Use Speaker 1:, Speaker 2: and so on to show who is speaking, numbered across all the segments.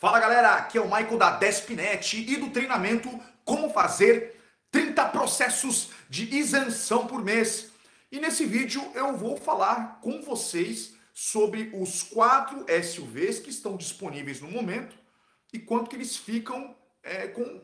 Speaker 1: Fala galera, aqui é o Michael da Despinet e do treinamento Como Fazer 30 Processos de Isenção por Mês. E nesse vídeo eu vou falar com vocês sobre os quatro SUVs que estão disponíveis no momento e quanto que eles ficam é, com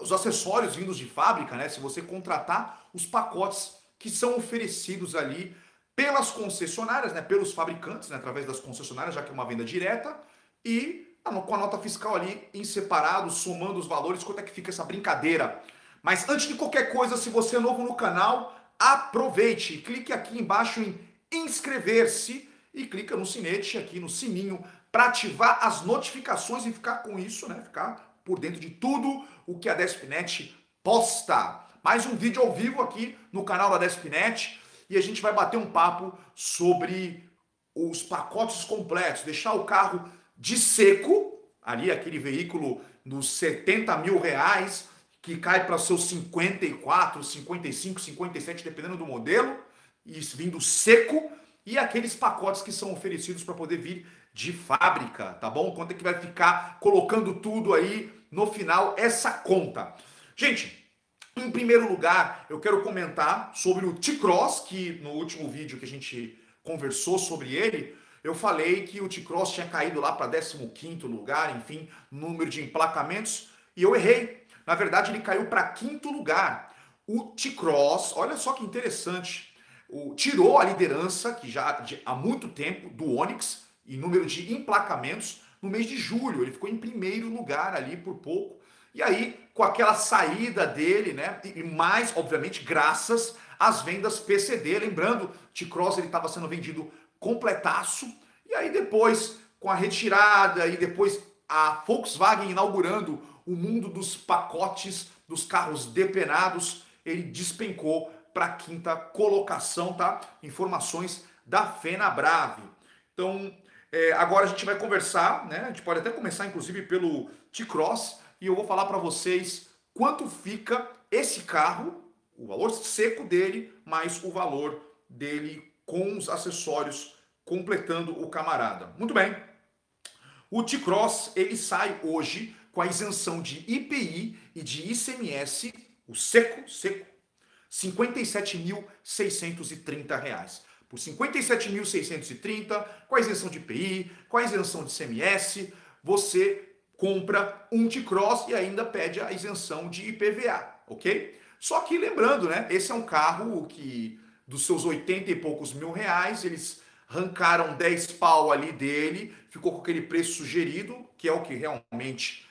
Speaker 1: os acessórios vindos de fábrica, né? Se você contratar os pacotes que são oferecidos ali pelas concessionárias, né? Pelos fabricantes, né? através das concessionárias, já que é uma venda direta, e com a nota fiscal ali em separado, somando os valores, quanto é que fica essa brincadeira. Mas antes de qualquer coisa, se você é novo no canal, aproveite, clique aqui embaixo em inscrever-se e clica no sinete aqui no sininho para ativar as notificações e ficar com isso, né? Ficar por dentro de tudo o que a Despinet posta. Mais um vídeo ao vivo aqui no canal da Despinet e a gente vai bater um papo sobre os pacotes completos, deixar o carro de seco, ali aquele veículo nos 70 mil reais, que cai para seus 54, 55, 57, dependendo do modelo, e vindo seco, e aqueles pacotes que são oferecidos para poder vir de fábrica, tá bom? Quanto é que vai ficar colocando tudo aí no final essa conta? Gente, em primeiro lugar, eu quero comentar sobre o T-Cross, que no último vídeo que a gente conversou sobre ele, eu falei que o T-Cross tinha caído lá para 15 lugar, enfim, número de emplacamentos, e eu errei. Na verdade, ele caiu para quinto lugar. O T-Cross, olha só que interessante, o, tirou a liderança, que já de, há muito tempo, do Onix, em número de emplacamentos, no mês de julho. Ele ficou em primeiro lugar ali por pouco. E aí, com aquela saída dele, né? E mais, obviamente, graças às vendas PCD. Lembrando, T-Cross estava sendo vendido completaço. E aí depois, com a retirada e depois a Volkswagen inaugurando o mundo dos pacotes dos carros depenados, ele despencou para a quinta colocação, tá? Informações da Fenabrave. Então, é, agora a gente vai conversar, né? A gente pode até começar, inclusive, pelo T-Cross, e eu vou falar para vocês quanto fica esse carro, o valor seco dele, mais o valor dele com os acessórios completando o camarada. Muito bem. O T-Cross ele sai hoje com a isenção de IPI e de ICMS, o seco, seco, R$ 57.630. Por R$ 57.630, com a isenção de IPI, com a isenção de ICMS, você compra um T-Cross e ainda pede a isenção de IPVA, ok? Só que lembrando, né? Esse é um carro que dos seus 80 e poucos mil reais, eles arrancaram 10 pau ali dele, ficou com aquele preço sugerido, que é o que realmente,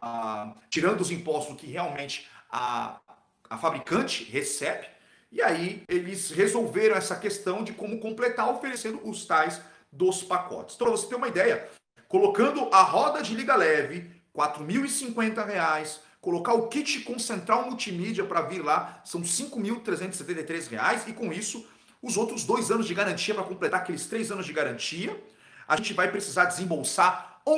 Speaker 1: ah, tirando os impostos, que realmente a, a fabricante recebe. E aí eles resolveram essa questão de como completar oferecendo os tais dos pacotes. Então, para você ter uma ideia, colocando a roda de liga leve, R$ 4.050, colocar o kit com central multimídia para vir lá, são R$ 5.373 e com isso os outros dois anos de garantia para completar aqueles três anos de garantia, a gente vai precisar desembolsar R$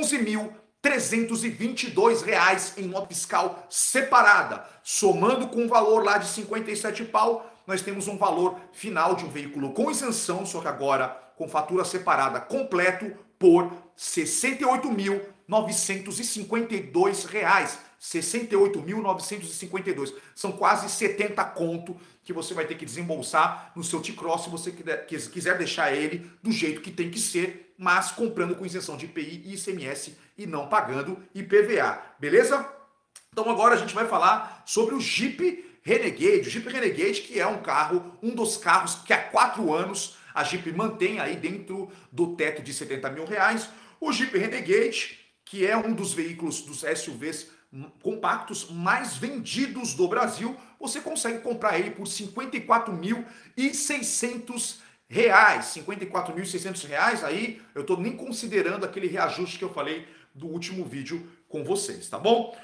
Speaker 1: 11.322 em nota fiscal separada, somando com o valor lá de 57 pau, nós temos um valor final de um veículo com isenção, só que agora com fatura separada completo por 68.952 reais. 68.952. São quase 70 conto que você vai ter que desembolsar no seu T-Cross se você quiser deixar ele do jeito que tem que ser, mas comprando com isenção de IPI e ICMS e não pagando IPVA. Beleza? Então agora a gente vai falar sobre o Jeep Renegade. O Jeep Renegade que é um carro, um dos carros que há quatro anos a Jeep mantém aí dentro do teto de 70 mil reais. O Jeep Renegade, que é um dos veículos dos SUVs compactos mais vendidos do Brasil, você consegue comprar ele por 54.600 reais, 54.600 reais, aí eu estou nem considerando aquele reajuste que eu falei do último vídeo com vocês, tá bom?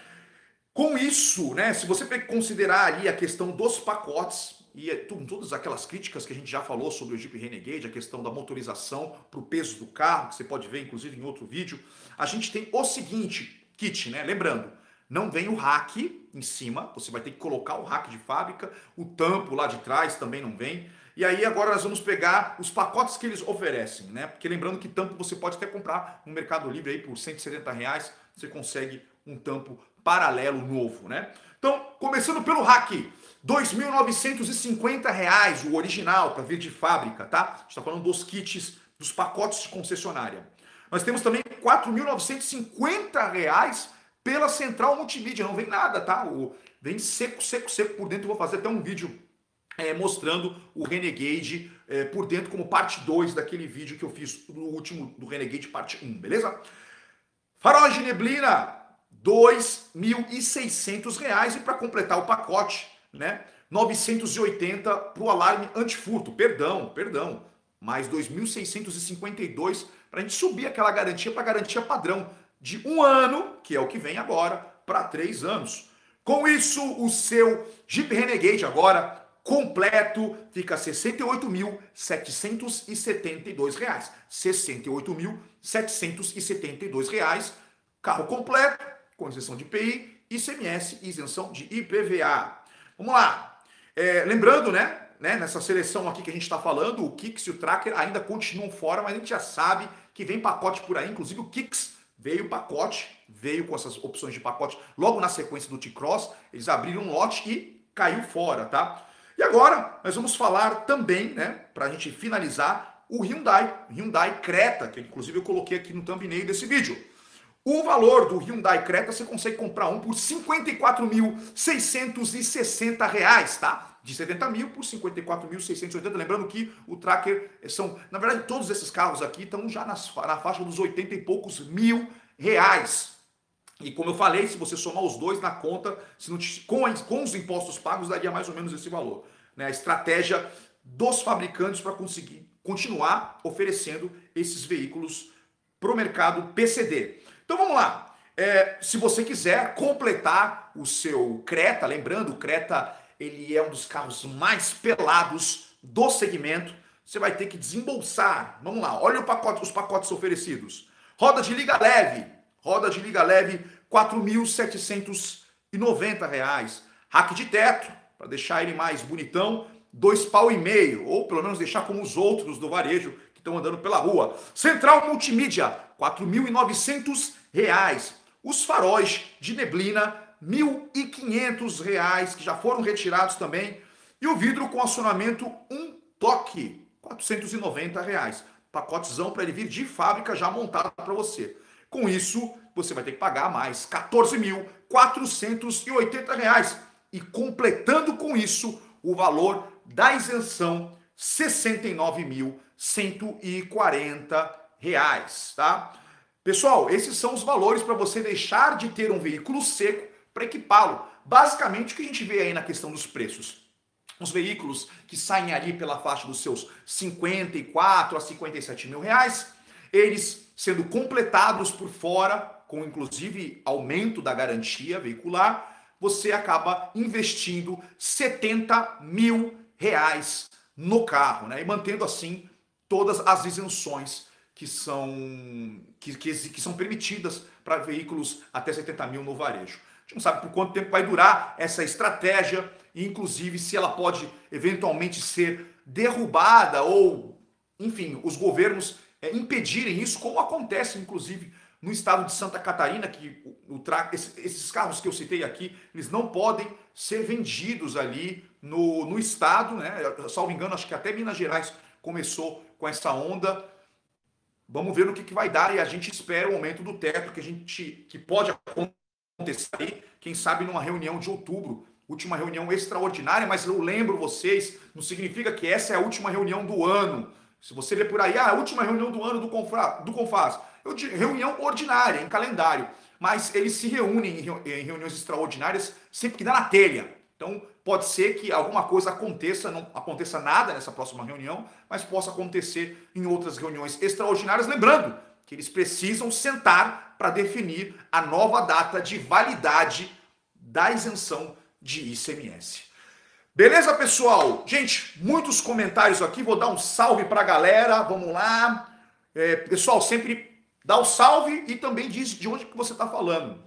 Speaker 1: Com isso, né, se você considerar ali a questão dos pacotes e é todas aquelas críticas que a gente já falou sobre o Jeep Renegade, a questão da motorização para o peso do carro, que você pode ver inclusive em outro vídeo, a gente tem o seguinte kit, né? Lembrando, não vem o rack em cima, você vai ter que colocar o rack de fábrica, o tampo lá de trás também não vem. E aí agora nós vamos pegar os pacotes que eles oferecem, né? Porque lembrando que tampo você pode até comprar no Mercado Livre aí por 170 reais, você consegue um tampo paralelo novo, né? Então, começando pelo hack, R$ 2.950 o original para vir de fábrica, tá? A gente está falando dos kits, dos pacotes de concessionária. Nós temos também R$ 4.950 pela central multimídia, não vem nada, tá? Vem seco, seco, seco por dentro. Eu vou fazer até um vídeo é, mostrando o Renegade é, por dentro como parte 2 daquele vídeo que eu fiz no último do Renegade parte 1, beleza? Faróis de neblina, R$ 2.600 e para completar o pacote, né? 980 para o alarme antifurto. Perdão, perdão. Mais 2.652 para a gente subir aquela garantia para garantia padrão de um ano, que é o que vem agora, para três anos. Com isso, o seu Jeep Renegade agora completo fica R$ 68.772. R$ 68.772. Carro completo, com isenção de IPI, ICMS e isenção de IPVA. Vamos lá. É, lembrando, né, né, nessa seleção aqui que a gente está falando, o Kicks e o Tracker ainda continuam fora, mas a gente já sabe que vem pacote por aí, inclusive o Kicks veio pacote, veio com essas opções de pacote logo na sequência do T-Cross, eles abriram um lote e caiu fora, tá? E agora nós vamos falar também, né, para a gente finalizar, o Hyundai, Hyundai Creta, que inclusive eu coloquei aqui no thumbnail desse vídeo. O valor do Hyundai Creta você consegue comprar um por R$ 54.660, tá? De 70 mil por 54.680. Lembrando que o Tracker são, na verdade, todos esses carros aqui estão já nas, na faixa dos 80 e poucos mil reais. E como eu falei, se você somar os dois na conta, se não, com, com os impostos pagos, daria mais ou menos esse valor. Né? A estratégia dos fabricantes para conseguir continuar oferecendo esses veículos para o mercado PCD. Então vamos lá. É, se você quiser completar o seu Creta, lembrando, o Creta ele é um dos carros mais pelados do segmento. Você vai ter que desembolsar. Vamos lá, olha pacote, os pacotes oferecidos. Roda de liga leve, roda de liga leve, R$ 4.790. Rack de teto, para deixar ele mais bonitão, dois pau e meio, ou pelo menos deixar como os outros do varejo que estão andando pela rua. Central multimídia, 4.900 reais. Os faróis de neblina, R$ 1.500, que já foram retirados também. E o vidro com acionamento um toque, 490 reais. Pacotezão para ele vir de fábrica já montado para você. Com isso, você vai ter que pagar mais R$ 14.480. E completando com isso o valor da isenção, R$ 69.140, tá? Pessoal, esses são os valores para você deixar de ter um veículo seco para equipá-lo. Basicamente, o que a gente vê aí na questão dos preços? Os veículos que saem ali pela faixa dos seus 54 a 57 mil reais, eles sendo completados por fora, com inclusive aumento da garantia veicular, você acaba investindo 70 mil reais no carro, né? E mantendo assim todas as isenções que são, que, que, que são permitidas para veículos até 70 mil no varejo. Gente não sabe por quanto tempo vai durar essa estratégia, e inclusive se ela pode eventualmente ser derrubada ou, enfim, os governos é, impedirem isso, como acontece inclusive no estado de Santa Catarina, que o, o esses carros que eu citei aqui, eles não podem ser vendidos ali no, no estado, né? Salvo engano, acho que até Minas Gerais começou com essa onda Vamos ver no que, que vai dar e a gente espera o aumento do teto que a gente que pode acontecer, quem sabe numa reunião de outubro, última reunião extraordinária, mas eu lembro vocês, não significa que essa é a última reunião do ano. Se você ver por aí, ah, a última reunião do ano do, Confra, do Confaz, eu reunião ordinária, em calendário, mas eles se reúnem em reuniões extraordinárias sempre que dá na telha. Então, pode ser que alguma coisa aconteça, não aconteça nada nessa próxima reunião, mas possa acontecer em outras reuniões extraordinárias. Lembrando que eles precisam sentar para definir a nova data de validade da isenção de ICMS. Beleza, pessoal? Gente, muitos comentários aqui. Vou dar um salve para a galera. Vamos lá. É, pessoal, sempre dá o um salve e também diz de onde que você está falando.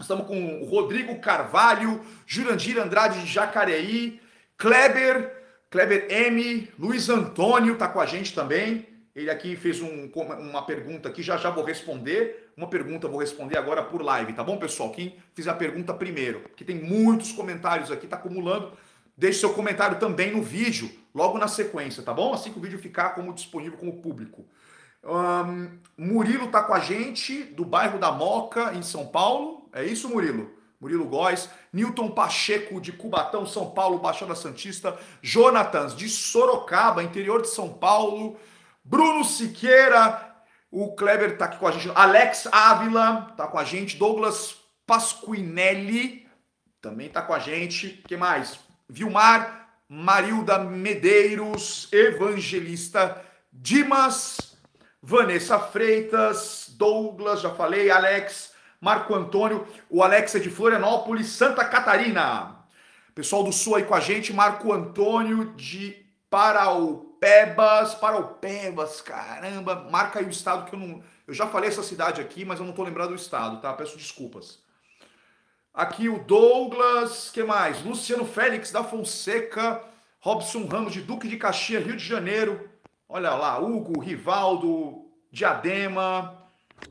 Speaker 1: Estamos com o Rodrigo Carvalho, Jurandir Andrade de Jacareí, Kleber, Kleber M, Luiz Antônio está com a gente também. Ele aqui fez um, uma pergunta aqui, já já vou responder. uma pergunta, vou responder agora por live, tá bom, pessoal? Quem fizer a pergunta primeiro, que tem muitos comentários aqui, tá acumulando, deixe seu comentário também no vídeo, logo na sequência, tá bom? Assim que o vídeo ficar como disponível como público. Um, Murilo tá com a gente, do bairro da Moca, em São Paulo. É isso, Murilo? Murilo Góes. Newton Pacheco, de Cubatão, São Paulo, Baixada Santista. Jonatas, de Sorocaba, interior de São Paulo. Bruno Siqueira, o Kleber tá aqui com a gente. Alex Ávila tá com a gente. Douglas Pasquinelli também tá com a gente. que mais? Vilmar, Marilda Medeiros, Evangelista Dimas, Vanessa Freitas, Douglas, já falei, Alex, Marco Antônio, o Alex é de Florianópolis, Santa Catarina. Pessoal do Sul aí com a gente, Marco Antônio de Paraupebas, Paraupebas, caramba, marca aí o estado que eu não. Eu já falei essa cidade aqui, mas eu não tô lembrando do estado, tá? Peço desculpas. Aqui o Douglas, que mais? Luciano Félix da Fonseca, Robson Ramos de Duque de Caxias, Rio de Janeiro. Olha lá, Hugo, Rivaldo, Diadema.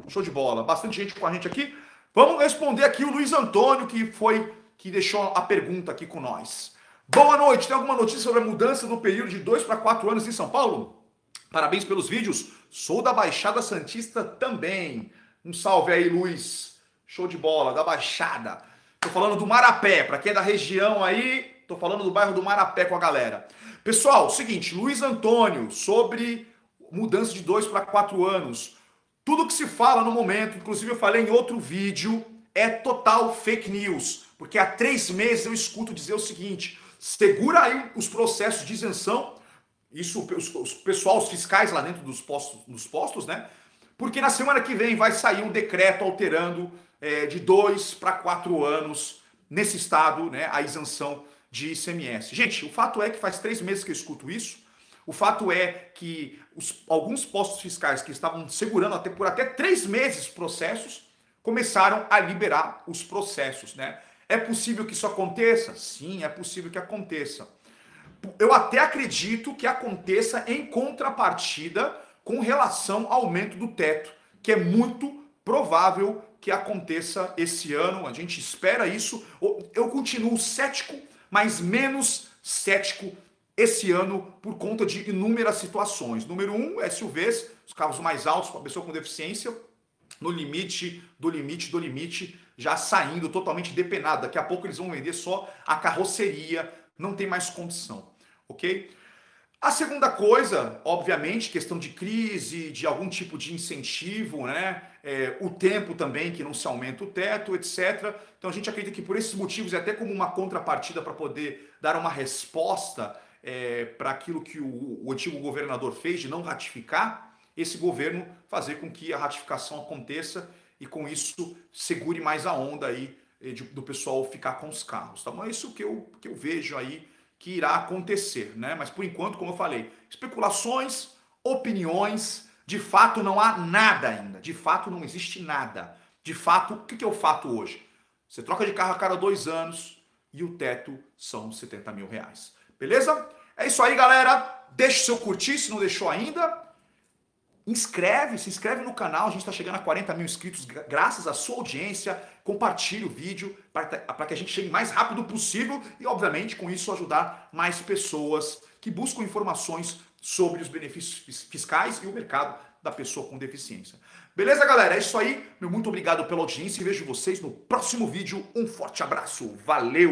Speaker 1: Show de bola. Bastante gente com a gente aqui. Vamos responder aqui o Luiz Antônio, que foi que deixou a pergunta aqui com nós. Boa noite. Tem alguma notícia sobre a mudança do período de 2 para 4 anos em São Paulo? Parabéns pelos vídeos. Sou da Baixada Santista também. Um salve aí, Luiz. Show de bola, da Baixada. Tô falando do Marapé. Para quem é da região aí, tô falando do bairro do Marapé com a galera. Pessoal, seguinte, Luiz Antônio, sobre mudança de 2 para 4 anos. Tudo que se fala no momento, inclusive eu falei em outro vídeo, é total fake news. Porque há três meses eu escuto dizer o seguinte: segura aí os processos de isenção, isso os, os pessoal, os fiscais lá dentro dos postos, dos postos, né? Porque na semana que vem vai sair um decreto alterando é, de dois para quatro anos nesse estado, né, a isenção de ICMS. Gente, o fato é que faz três meses que eu escuto isso. O fato é que os, alguns postos fiscais que estavam segurando até por até três meses processos começaram a liberar os processos, né? É possível que isso aconteça? Sim, é possível que aconteça. Eu até acredito que aconteça em contrapartida com relação ao aumento do teto, que é muito provável que aconteça esse ano. A gente espera isso. Eu continuo cético, mas menos cético esse ano por conta de inúmeras situações. Número um, SUVs, os carros mais altos para pessoa com deficiência, no limite do limite do limite, já saindo totalmente depenado. Daqui a pouco eles vão vender só a carroceria, não tem mais condição, ok? A segunda coisa, obviamente, questão de crise, de algum tipo de incentivo, né? É, o tempo também, que não se aumenta o teto, etc. Então a gente acredita que por esses motivos, e até como uma contrapartida para poder dar uma resposta é, para aquilo que o, o antigo governador fez de não ratificar, esse governo fazer com que a ratificação aconteça e com isso segure mais a onda aí é, de, do pessoal ficar com os carros. Tá? Então é isso que eu, que eu vejo aí que irá acontecer, né? Mas por enquanto, como eu falei, especulações, opiniões, de fato não há nada ainda. De fato não existe nada. De fato, o que é o fato hoje? Você troca de carro a cada dois anos e o teto são 70 mil reais. Beleza? É isso aí, galera. Deixe seu curtir se não deixou ainda. Inscreve, se inscreve no canal, a gente está chegando a 40 mil inscritos graças à sua audiência. Compartilhe o vídeo para que a gente chegue mais rápido possível e, obviamente, com isso ajudar mais pessoas que buscam informações sobre os benefícios fiscais e o mercado da pessoa com deficiência. Beleza, galera? É isso aí. Meu muito obrigado pela audiência e vejo vocês no próximo vídeo. Um forte abraço. Valeu!